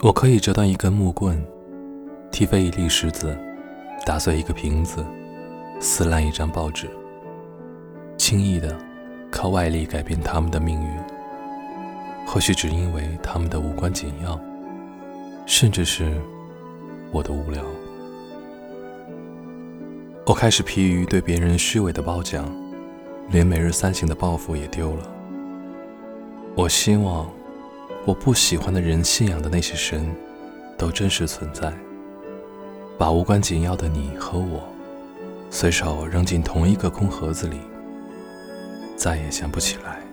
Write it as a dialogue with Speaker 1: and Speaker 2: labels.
Speaker 1: 我可以折断一根木棍，踢飞一粒石子，打碎一个瓶子，撕烂一张报纸，轻易的靠外力改变他们的命运。或许只因为他们的无关紧要，甚至是我的无聊。我开始疲于对别人虚伪的褒奖，连每日三省的抱负也丢了。我希望我不喜欢的人信仰的那些神，都真实存在。把无关紧要的你和我，随手扔进同一个空盒子里，再也想不起来。